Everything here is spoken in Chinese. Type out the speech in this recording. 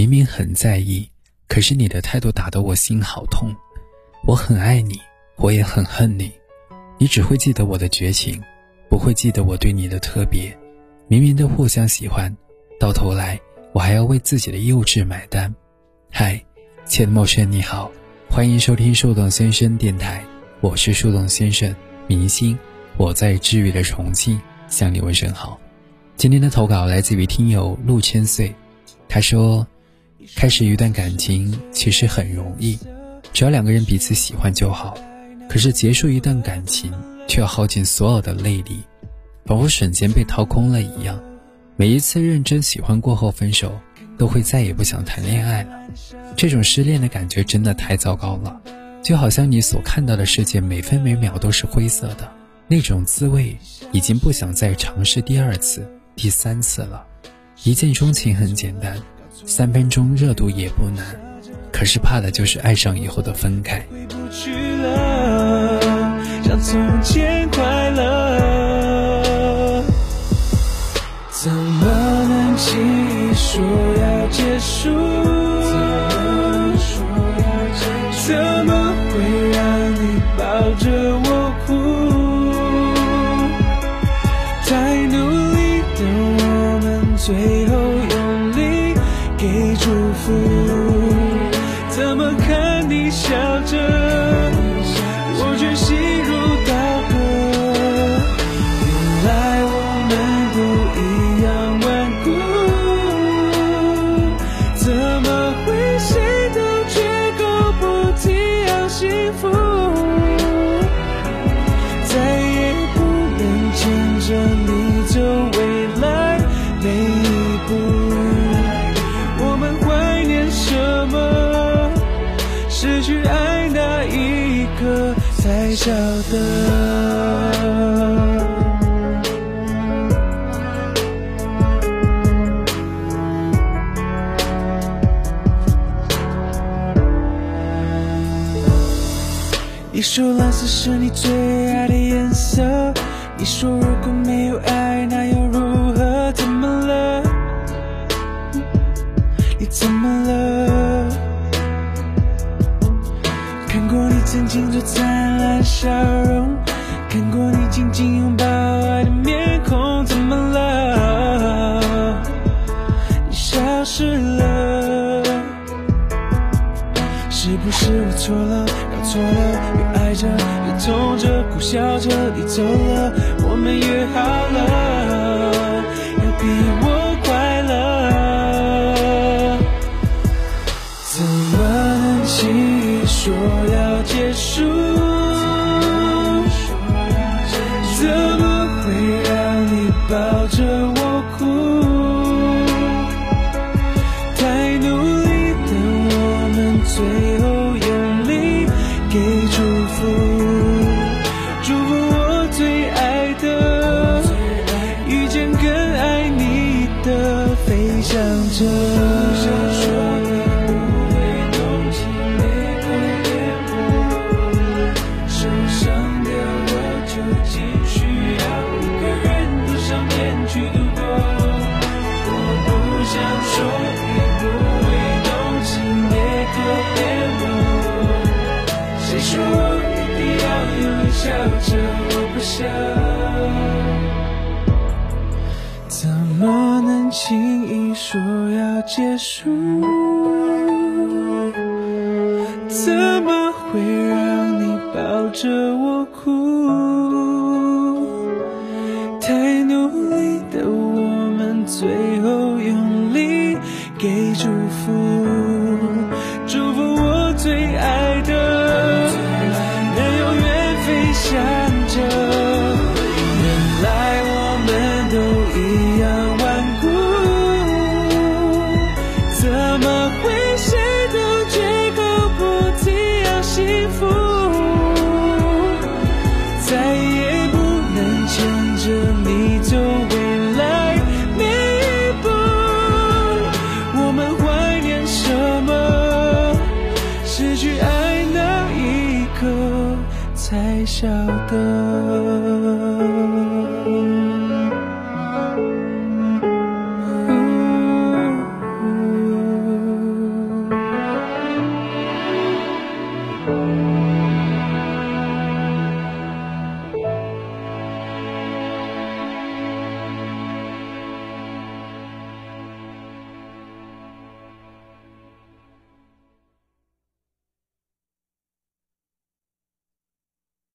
明明很在意，可是你的态度打得我心好痛。我很爱你，我也很恨你，你只会记得我的绝情，不会记得我对你的特别。明明的互相喜欢，到头来我还要为自己的幼稚买单。嗨，亲爱的陌生人，你好，欢迎收听树洞先生电台，我是树洞先生，明星，我在治愈的重庆向你问声好。今天的投稿来自于听友陆千岁，他说：“开始一段感情其实很容易，只要两个人彼此喜欢就好。可是结束一段感情，却要耗尽所有的泪力。”仿佛瞬间被掏空了一样，每一次认真喜欢过后分手，都会再也不想谈恋爱了。这种失恋的感觉真的太糟糕了，就好像你所看到的世界每分每秒都是灰色的，那种滋味已经不想再尝试第二次、第三次了。一见钟情很简单，三分钟热度也不难，可是怕的就是爱上以后的分开。回不去了，像从前快乐。祝福怎么看你笑着我却心如刀割。原来我们失去爱那一刻才晓得，你说蓝色是你最爱的颜色。你说如果没有爱，那又如何？怎么了？你怎么了？曾经最灿烂笑容，看过你紧紧拥抱爱的面孔，怎么了？你消失了，是不是我错了，搞错了？越爱着越痛着，苦笑着你走了，我们约好了，要比我快乐，怎么能轻说要结束怎么会让你抱着我？去度过，我不想说，也不会动情，也可怜我。谁说我一定要笑着？我不想，怎么能轻易说要结束？怎么会让你抱着我哭？最后用力给祝福，晓得。